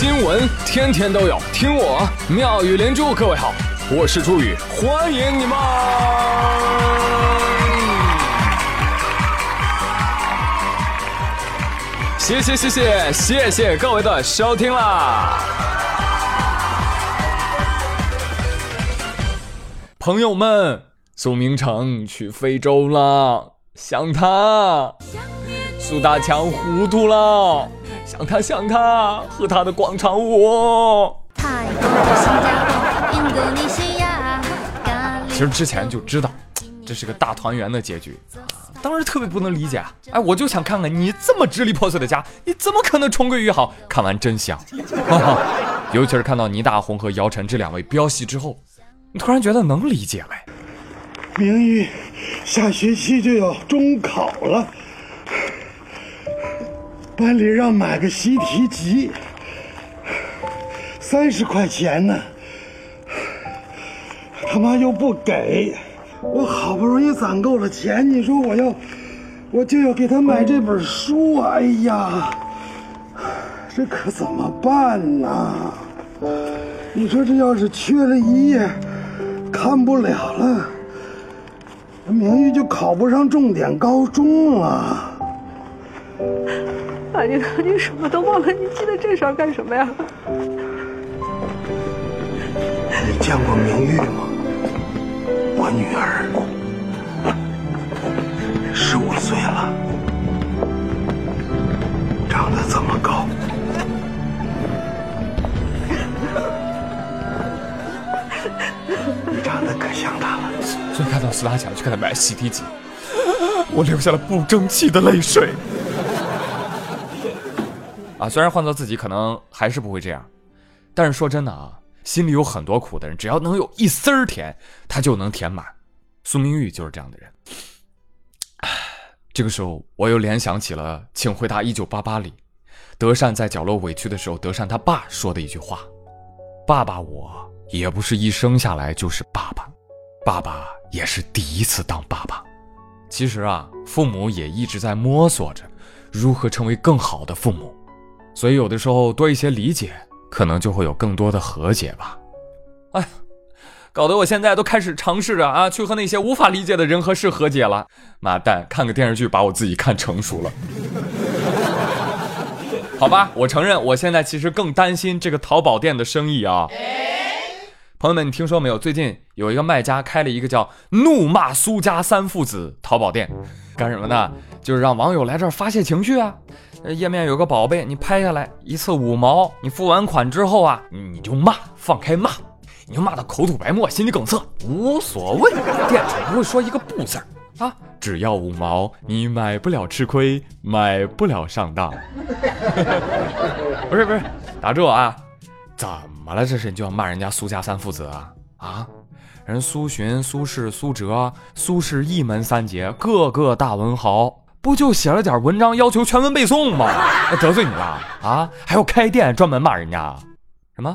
新闻天天都有，听我妙语连珠。各位好，我是朱宇，欢迎你们！谢谢谢谢谢谢各位的收听啦！朋友们，苏明成去非洲了，想他。苏大强糊涂了。想他，想他，和他的广场舞。其实之前就知道，这是个大团圆的结局，当时特别不能理解。哎，我就想看看你这么支离破碎的家，你怎么可能重归于好？看完真香。尤其是看到倪大红和姚晨这两位飙戏之后，你突然觉得能理解了。明玉，下学期就要中考了。班里让买个习题集，三十块钱呢，他妈又不给，我好不容易攒够了钱，你说我要，我就要给他买这本书，哎呀，这可怎么办呢？你说这要是缺了一页，看不了了，明玉就考不上重点高中了。爸，你你什么都忘了，你记得这事儿干什么呀？你见过明玉吗？我女儿十五岁了，长得这么高，你长得可像她了。所以看到苏大强去给他买习题集，我流下了不争气的泪水。啊，虽然换做自己可能还是不会这样，但是说真的啊，心里有很多苦的人，只要能有一丝儿甜，他就能填满。苏明玉就是这样的人。这个时候，我又联想起了《请回答一九八八》里，德善在角落委屈的时候，德善他爸说的一句话：“爸爸，我也不是一生下来就是爸爸，爸爸也是第一次当爸爸。其实啊，父母也一直在摸索着如何成为更好的父母。”所以有的时候多一些理解，可能就会有更多的和解吧。哎，搞得我现在都开始尝试着啊，去和那些无法理解的人和事和解了。妈蛋，看个电视剧把我自己看成熟了。好吧，我承认，我现在其实更担心这个淘宝店的生意啊。朋友们，你听说没有？最近有一个卖家开了一个叫“怒骂苏家三父子”淘宝店，干什么呢？就是让网友来这儿发泄情绪啊。页面有个宝贝，你拍下来一次五毛，你付完款之后啊，你就骂，放开骂，你就骂到口吐白沫、心肌梗塞，无所谓，店主不会说一个不字儿啊，只要五毛，你买不了吃亏，买不了上当。不是不是，打住啊！怎么了？这是你就要骂人家苏家三父子啊？啊，人苏洵、苏轼、苏辙、苏轼一门三杰，个个大文豪。不就写了点文章，要求全文背诵吗？得罪你了啊？还要开店专门骂人家？什么？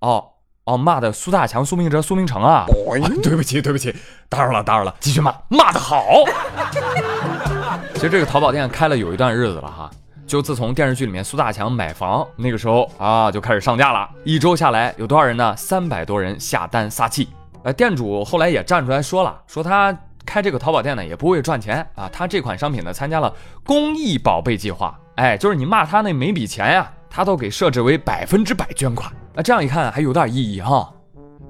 哦哦，骂的苏大强、苏明哲、苏明成啊？对不起对不起，打扰了打扰了，继续骂，骂的好。其实这个淘宝店开了有一段日子了哈，就自从电视剧里面苏大强买房那个时候啊，就开始上架了。一周下来有多少人呢？三百多人下单撒气。呃，店主后来也站出来说了，说他。开这个淘宝店呢，也不会赚钱啊。他这款商品呢，参加了公益宝贝计划，哎，就是你骂他那每笔钱呀，他都给设置为百分之百捐款。那这样一看还有点意义哈。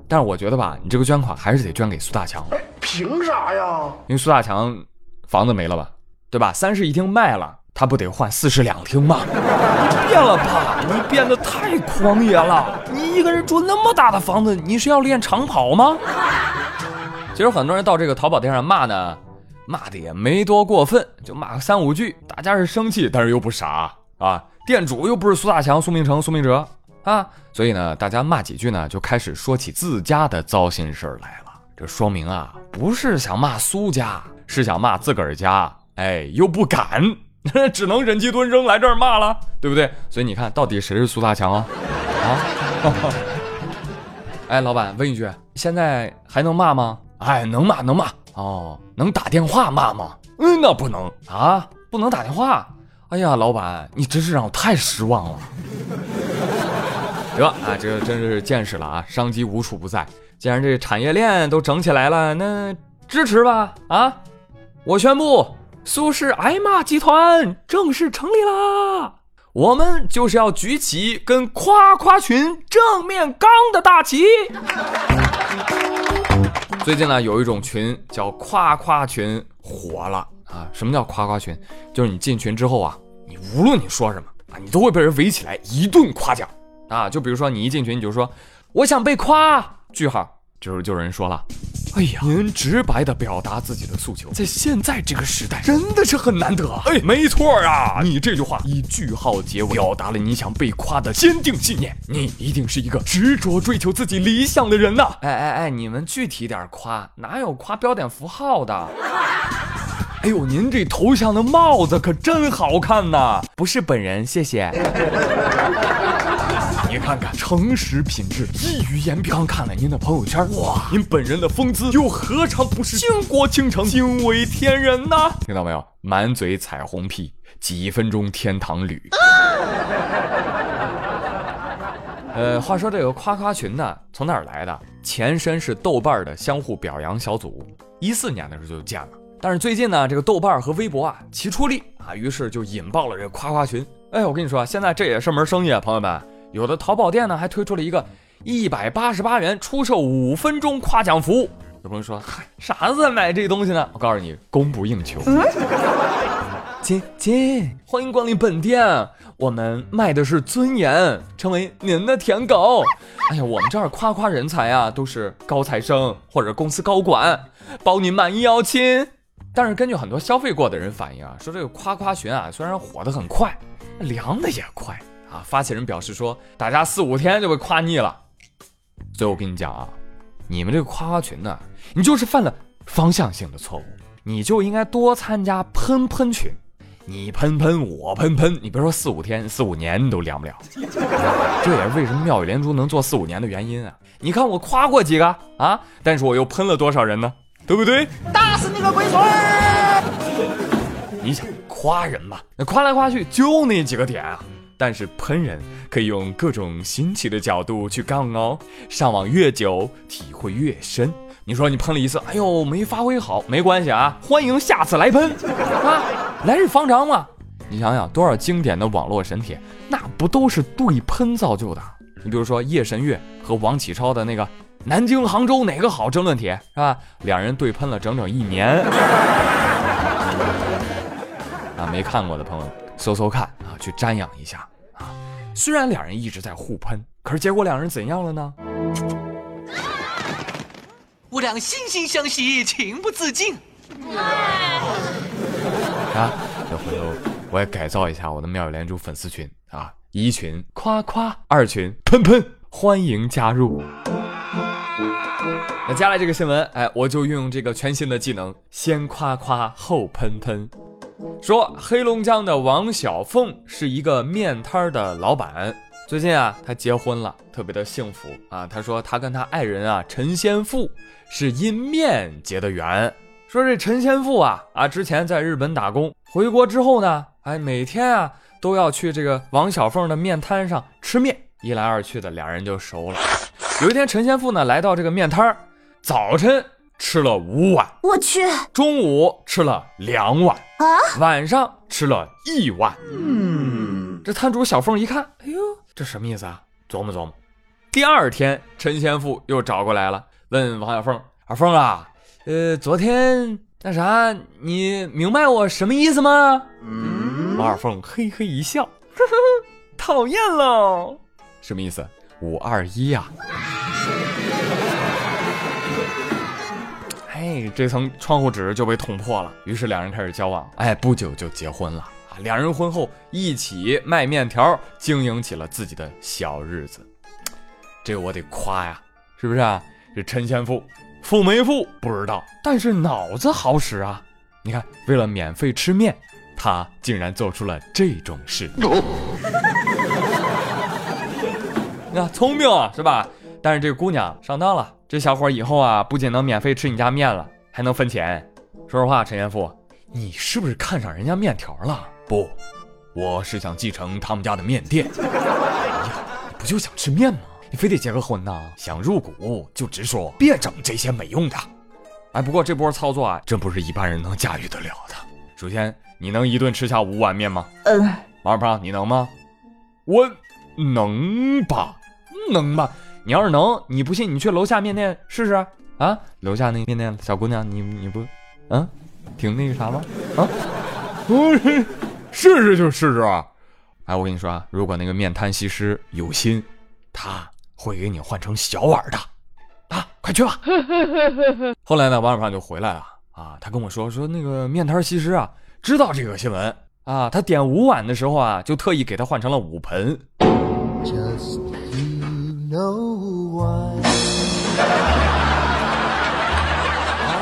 但是我觉得吧，你这个捐款还是得捐给苏大强。凭啥呀？因为苏大强房子没了吧，对吧？三室一厅卖了，他不得换四室两厅吗？你变了吧？你变得太狂野了。你一个人住那么大的房子，你是要练长跑吗？其实很多人到这个淘宝店上骂呢，骂的也没多过分，就骂个三五句，大家是生气，但是又不傻啊。店主又不是苏大强、苏明成、苏明哲啊，所以呢，大家骂几句呢，就开始说起自家的糟心事儿来了。这说明啊，不是想骂苏家，是想骂自个儿家，哎，又不敢，只能忍气吞声来这儿骂了，对不对？所以你看到底谁是苏大强啊？啊？哎，老板问一句，现在还能骂吗？哎，能骂能骂哦，能打电话骂吗？嗯，那不能啊，不能打电话。哎呀，老板，你真是让我太失望了。得啊，这真是见识了啊，商机无处不在。既然这产业链都整起来了，那支持吧啊！我宣布，苏氏挨骂集团正式成立啦！我们就是要举起跟夸夸群正面刚的大旗。最近呢，有一种群叫夸夸群火了啊！什么叫夸夸群？就是你进群之后啊，你无论你说什么啊，你都会被人围起来一顿夸奖啊！就比如说你一进群，你就说我想被夸，句号，这时候就有人说了。哎呀，您直白的表达自己的诉求，在现在这个时代真的是很难得。哎，没错啊，你这句话以句号结尾，表达了你想被夸的坚定信念。你一定是一个执着追求自己理想的人呐！哎哎哎，你们具体点夸，哪有夸标点符号的？哎呦，您这头像的帽子可真好看呐！不是本人，谢谢。你看看，诚实品质溢于言表。刚看了您的朋友圈，哇，您本人的风姿又何尝不是倾国倾城、惊为天人呢？听到没有？满嘴彩虹屁，几分钟天堂旅。呃，话说这个夸夸群呢，从哪儿来的？前身是豆瓣的相互表扬小组，一四年的时候就建了。但是最近呢，这个豆瓣和微博啊齐出力啊，于是就引爆了这个夸夸群。哎，我跟你说，现在这也是门生意啊，朋友们。有的淘宝店呢，还推出了一个一百八十八元出售五分钟夸奖服务。有朋友说，嗨，傻子买这东西呢？我告诉你，供不应求。亲亲，欢迎光临本店，我们卖的是尊严，成为您的舔狗。哎呀，我们这儿夸夸人才啊，都是高材生或者公司高管，包您满意哦，亲。但是根据很多消费过的人反映啊，说这个夸夸群啊，虽然火得很快，凉的也快。啊！发起人表示说，大家四五天就被夸腻了。所以我跟你讲啊，你们这个夸夸群呢，你就是犯了方向性的错误。你就应该多参加喷喷群，你喷喷我喷喷，你别说四五天，四五年你都凉不了。这也是为什么妙语连珠能做四五年的原因啊！你看我夸过几个啊，但是我又喷了多少人呢？对不对？打死你个龟孙儿！你想夸人嘛？那夸来夸去就那几个点啊。但是喷人可以用各种新奇的角度去杠哦，上网越久体会越深。你说你喷了一次，哎呦没发挥好，没关系啊，欢迎下次来喷啊，来日方长嘛。你想想多少经典的网络神帖，那不都是对喷造就的？你比如说叶神月和王启超的那个南京杭州哪个好争论帖是吧？两人对喷了整整一年。啊，没看过的朋友搜搜看啊，去瞻仰一下啊。虽然两人一直在互喷，可是结果两人怎样了呢？我俩惺惺相惜，情不自禁。啊，这回头我也改造一下我的妙语连珠粉丝群啊，一群夸夸，二群喷喷，欢迎加入。那接下来这个新闻，哎，我就运用这个全新的技能，先夸夸后喷喷。说黑龙江的王小凤是一个面摊的老板，最近啊，她结婚了，特别的幸福啊。她说她跟她爱人啊陈先富是因面结的缘。说这陈先富啊啊之前在日本打工，回国之后呢，哎每天啊都要去这个王小凤的面摊上吃面，一来二去的俩人就熟了。有一天陈先富呢来到这个面摊儿，早晨。吃了五碗，我去。中午吃了两碗啊，晚上吃了一碗。嗯，这摊主小凤一看，哎呦，这什么意思啊？琢磨琢磨。第二天，陈先富又找过来了，问王小凤：“二凤啊，呃，昨天那啥，你明白我什么意思吗？”嗯，王小凤嘿嘿一笑，呵呵呵，讨厌喽。什么意思？五二一呀。哎，这层窗户纸就被捅破了，于是两人开始交往。哎，不久就结婚了啊！两人婚后一起卖面条，经营起了自己的小日子。这个我得夸呀，是不是啊？这陈先富富没富不知道，但是脑子好使啊！你看，为了免费吃面，他竟然做出了这种事。你看，聪明啊，是吧？但是这姑娘上当了。这小伙以后啊，不仅能免费吃你家面了，还能分钱。说实话，陈先富，你是不是看上人家面条了？不，我是想继承他们家的面店。哎呀，你不不就想吃面吗？你非得结个婚呐？想入股就直说，别整这些没用的。哎，不过这波操作啊，真不是一般人能驾驭得了的。首先，你能一顿吃下五碗面吗？嗯。王二胖，你能吗？我能吧，能吧。你要是能，你不信你去楼下面店试试啊。楼下那个面店小姑娘，你你不，嗯，挺那个啥吗？啊，不是，试试就试试啊。哎，我跟你说啊，如果那个面摊西施有心，他。会给你换成小碗的，啊，快去吧。后来呢，王二胖就回来了啊，他跟我说说那个面摊西施啊，知道这个新闻啊，他点五碗的时候啊，就特意给他换成了五盆。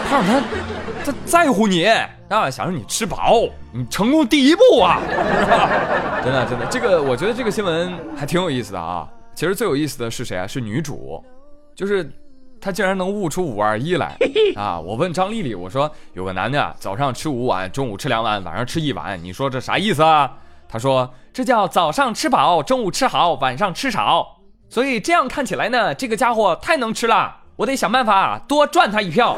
胖他他在乎你啊，想让你吃饱，你成功第一步啊，真的真的，这个我觉得这个新闻还挺有意思的啊。其实最有意思的是谁啊？是女主，就是她竟然能悟出五二一来 啊！我问张丽丽，我说有个男的早上吃五碗，中午吃两碗，晚上吃一碗，你说这啥意思啊？她说这叫早上吃饱，中午吃好，晚上吃少。所以这样看起来呢，这个家伙太能吃了，我得想办法多赚他一票。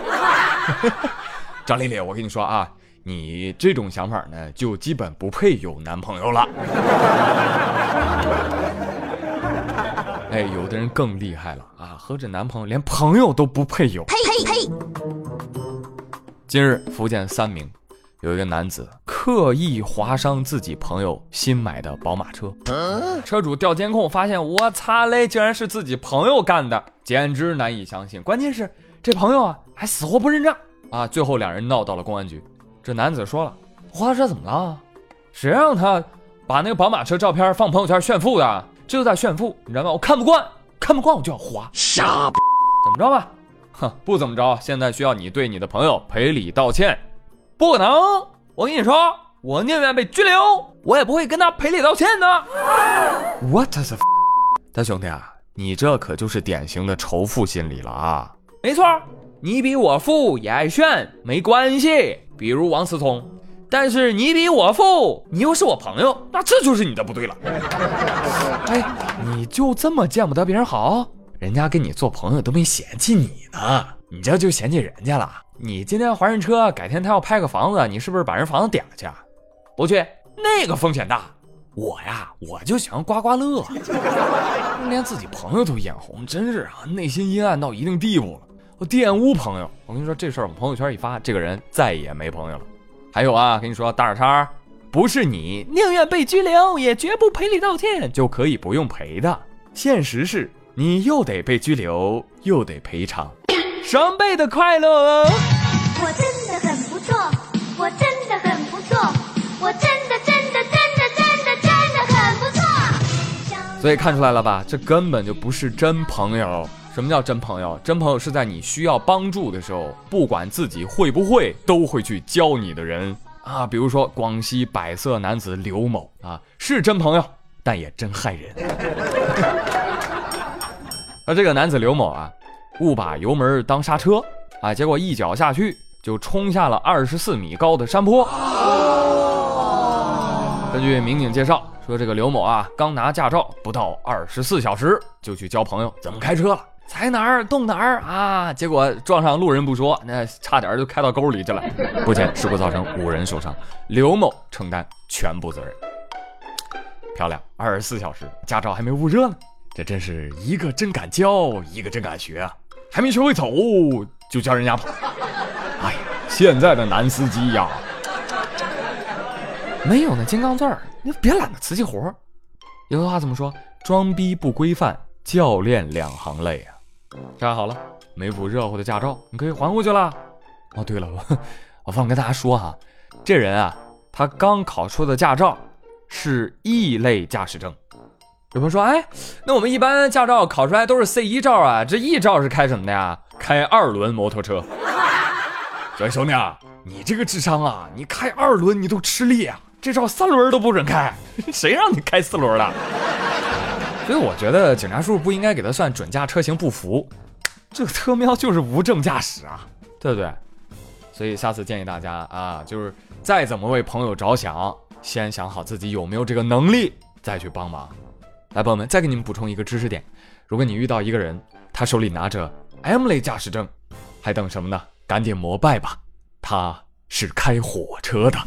张丽丽，我跟你说啊，你这种想法呢，就基本不配有男朋友了。哎，有的人更厉害了啊！何止男朋友连朋友都不配有。呸呸呸！今日福建三明有一个男子刻意划伤自己朋友新买的宝马车，车主调监控发现，我擦嘞，竟然是自己朋友干的，简直难以相信。关键是这朋友啊还死活不认账啊！最后两人闹到了公安局。这男子说了：“划车怎么了？谁让他把那个宝马车照片放朋友圈炫富的？”这就在炫富，你知道吗？我看不惯，看不惯我就要划。傻，怎么着吧？哼，不怎么着。现在需要你对你的朋友赔礼道歉。不可能！我跟你说，我宁愿被拘留，我也不会跟他赔礼道歉的。What the？大兄弟啊，你这可就是典型的仇富心理了啊！没错，你比我富也爱炫，没关系。比如王思聪。但是你比我富，你又是我朋友，那这就是你的不对了。哎，你就这么见不得别人好？人家跟你做朋友都没嫌弃你呢，你这就嫌弃人家了。你今天还人车，改天他要拍个房子，你是不是把人房子点了去？不去，那个风险大。我呀，我就喜欢刮刮乐，连自己朋友都眼红，真是啊，内心阴暗到一定地步了。我玷污朋友，我跟你说这事儿，我朋友圈一发，这个人再也没朋友了。还有啊，跟你说，大耳叉，不是你宁愿被拘留，也绝不赔礼道歉就可以不用赔的。现实是，你又得被拘留，又得赔偿，双倍的快乐哦。我真的很不错，我真的很不错，我真的真的真的真的真的很不错。所以看出来了吧，这根本就不是真朋友。什么叫真朋友？真朋友是在你需要帮助的时候，不管自己会不会，都会去教你的人啊。比如说广西百色男子刘某啊，是真朋友，但也真害人。而这个男子刘某啊，误把油门当刹车啊，结果一脚下去就冲下了二十四米高的山坡。根据民警介绍说，这个刘某啊，刚拿驾照不到二十四小时，就去教朋友怎么开车了。踩哪儿动哪儿啊！结果撞上路人不说，那差点就开到沟里去了。目前事故造成五人受伤，刘某承担全部责任。漂亮，二十四小时驾照还没捂热呢，这真是一个真敢教，一个真敢学啊！还没学会走就教人家跑。哎呀，现在的男司机呀，没有那金刚钻，你别揽那瓷器活。有句话怎么说？装逼不规范，教练两行泪啊！站好了，没补热乎的驾照，你可以还回去了。哦，对了，我忘跟大家说哈，这人啊，他刚考出的驾照是 E 类驾驶证。有朋友说，哎，那我们一般驾照考出来都是 C 一照啊，这 E 照是开什么的呀？开二轮摩托车。小兄弟啊，你这个智商啊，你开二轮你都吃力啊，这照三轮都不准开，谁让你开四轮的？所以我觉得警察叔叔不应该给他算准驾车型不符，这个特喵就是无证驾驶啊，对不对？所以下次建议大家啊，就是再怎么为朋友着想，先想好自己有没有这个能力，再去帮忙。来，朋友们，再给你们补充一个知识点：如果你遇到一个人，他手里拿着 M 类驾驶证，还等什么呢？赶紧膜拜吧，他是开火车的。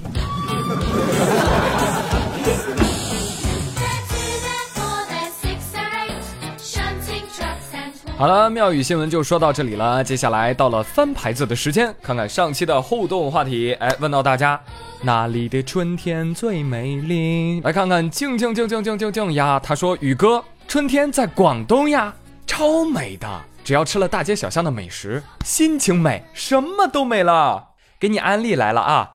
好了，妙语新闻就说到这里了。接下来到了翻牌子的时间，看看上期的互动话题。哎，问到大家哪里的春天最美丽？来看看静静静静静静静呀，他说宇哥，春天在广东呀，超美的。只要吃了大街小巷的美食，心情美，什么都美了。给你安利来了啊！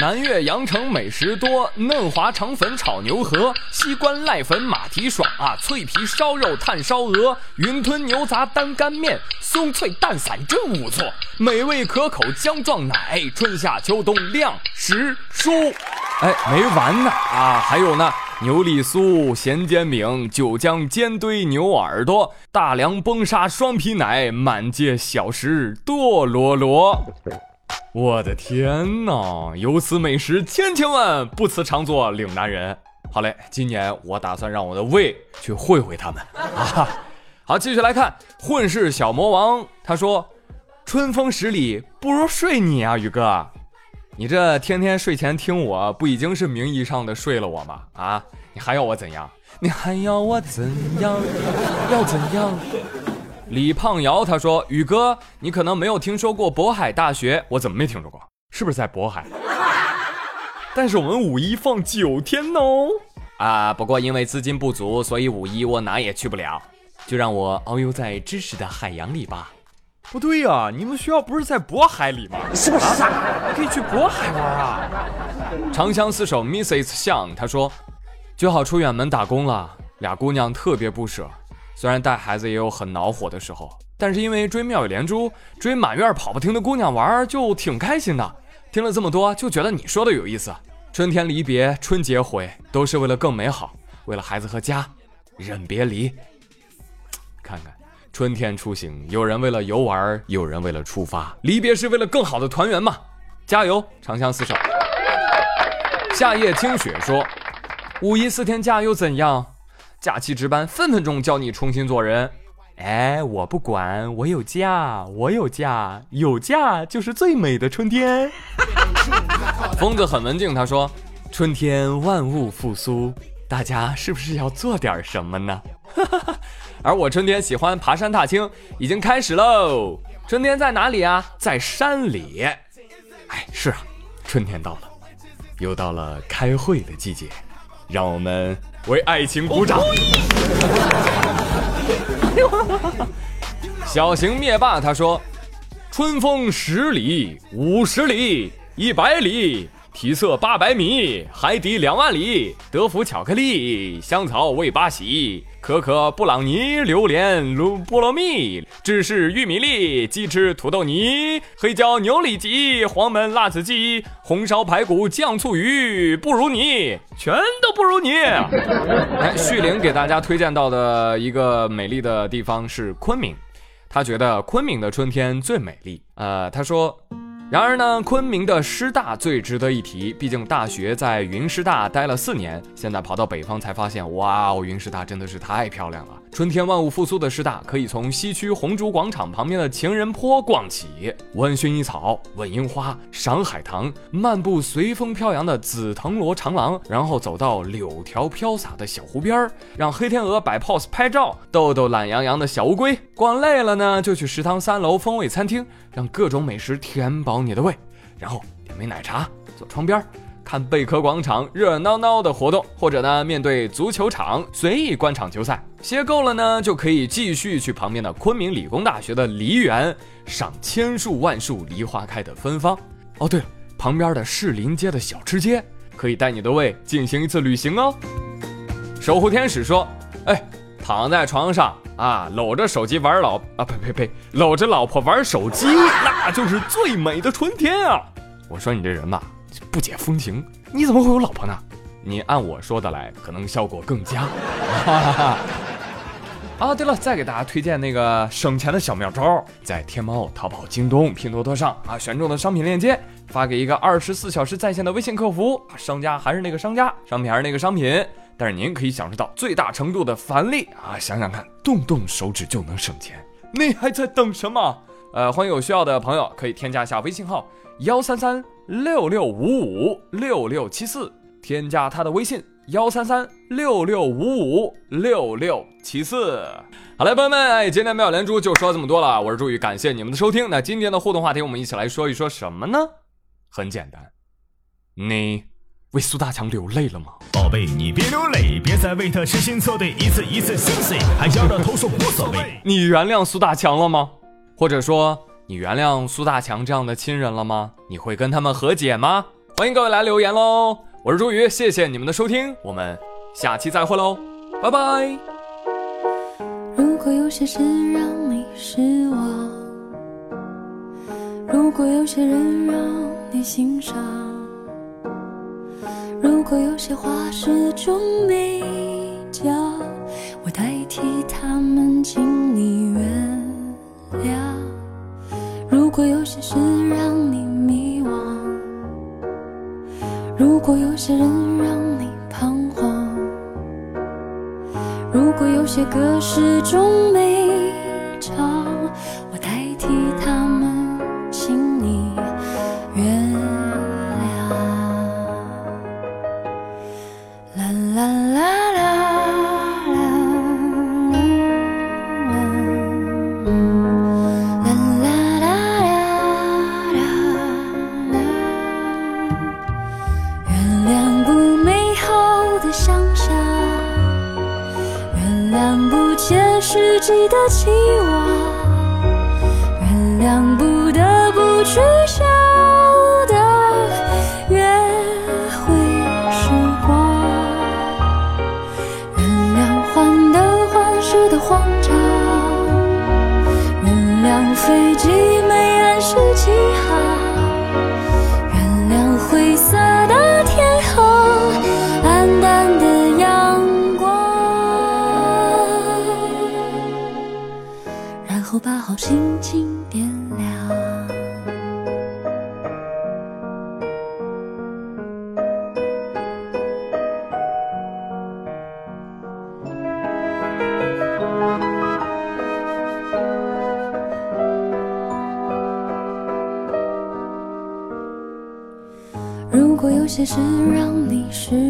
南岳阳城美食多，嫩滑肠粉炒牛河，西关濑粉马蹄爽啊，脆皮烧肉炭烧鹅，云吞牛杂单干面，松脆蛋散真不错，美味可口姜撞奶，春夏秋冬晾食蔬。哎，没完呢啊，还有呢，牛里酥、咸煎饼、九江煎堆牛耳朵、大梁崩沙双皮奶，满街小食多罗罗。我的天哪！有此美食千千万，不辞常作岭南人。好嘞，今年我打算让我的胃去会会他们啊！好，继续来看混世小魔王，他说：“春风十里不如睡你啊，宇哥，你这天天睡前听我不已经是名义上的睡了我吗？啊，你还要我怎样？你还要我怎样？要怎样？”李胖瑶他说：“宇哥，你可能没有听说过渤海大学，我怎么没听说过？是不是在渤海？但是我们五一放九天哦。啊，不过因为资金不足，所以五一我哪也去不了，就让我遨游在知识的海洋里吧。不对呀，你们学校不是在渤海里吗？是不是傻？可以去渤海玩啊。长相厮守，Mrs. 向他说，就好出远门打工了，俩姑娘特别不舍。”虽然带孩子也有很恼火的时候，但是因为追妙语连珠、追满院跑不停的姑娘玩，就挺开心的。听了这么多，就觉得你说的有意思。春天离别，春节回，都是为了更美好，为了孩子和家，忍别离。看看，春天出行，有人为了游玩，有人为了出发，离别是为了更好的团圆嘛。加油，长相厮守。夏夜听雪说，五一四天假又怎样？假期值班，分分钟教你重新做人。哎，我不管，我有假，我有假，有假就是最美的春天。疯子很文静，他说：“春天万物复苏，大家是不是要做点什么呢？” 而我春天喜欢爬山踏青，已经开始喽。春天在哪里啊？在山里。哎，是啊，春天到了，又到了开会的季节，让我们。为爱情鼓掌！小型灭霸他说：“春风十里，五十里，一百里。”体测八百米，海底两万里，德芙巧克力，香草味八喜，可可布朗尼，榴莲卢菠萝蜜，芝士玉米粒，鸡翅土豆泥，黑椒牛里脊，黄焖辣子鸡，红烧排骨酱醋鱼，不如你，全都不如你。哎，旭玲给大家推荐到的一个美丽的地方是昆明，他觉得昆明的春天最美丽。呃，他说。然而呢，昆明的师大最值得一提，毕竟大学在云师大待了四年，现在跑到北方才发现，哇哦，云师大真的是太漂亮了。春天万物复苏的师大，可以从西区红烛广场旁边的情人坡逛起，闻薰衣草，闻樱花，赏海棠，漫步随风飘扬的紫藤萝长廊，然后走到柳条飘洒的小湖边儿，让黑天鹅摆 pose 拍照，逗逗懒洋洋的小乌龟。逛累了呢，就去食堂三楼风味餐厅，让各种美食填饱你的胃，然后点杯奶茶，坐窗边儿。看贝壳广场热热闹闹的活动，或者呢，面对足球场随意观场球赛，歇够了呢，就可以继续去旁边的昆明理工大学的梨园赏千树万树梨花开的芬芳。哦，对了，旁边的士林街的小吃街可以带你的胃进行一次旅行哦。守护天使说：“哎，躺在床上啊，搂着手机玩老啊，呸呸呸，搂着老婆玩手机，那就是最美的春天啊！”我说你这人吧。不解风情，你怎么会有老婆呢？你按我说的来，可能效果更佳。啊，对了，再给大家推荐那个省钱的小妙招，在天猫、淘宝、京东、拼多多上啊，选中的商品链接发给一个二十四小时在线的微信客服，商家还是那个商家，商品还是那个商品，但是您可以享受到最大程度的返利啊！想想看，动动手指就能省钱，你还在等什么？呃，欢迎有需要的朋友可以添加一下微信号幺三三六六五五六六七四，添加他的微信。幺三三六六五五六六七四，好嘞，朋友们，哎，今天妙连珠就说这么多了，我是朱宇，感谢你们的收听。那今天的互动话题，我们一起来说一说什么呢？很简单，你为苏大强流泪了吗？宝贝，你别流泪，别再为他痴心错对，一次一次心碎，还摇着头说无所谓。你原谅苏大强了吗？或者说，你原谅苏大强这样的亲人了吗？你会跟他们和解吗？欢迎各位来留言喽！我是朱宇，谢谢你们的收听，我们下期再会喽，拜拜。如果有些事让你失望，如果有些人让你欣赏，如果有些话始终没讲，我代替他们，请你原谅。如果有些事让你迷惘。如果有些人让你彷徨，如果有些歌始终没记把好心情点亮。如果有些事让你失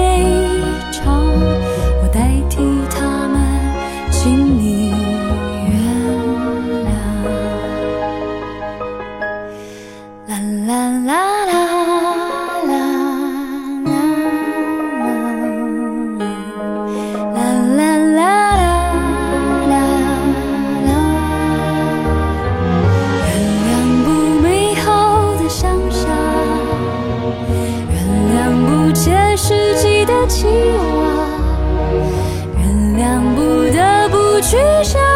许下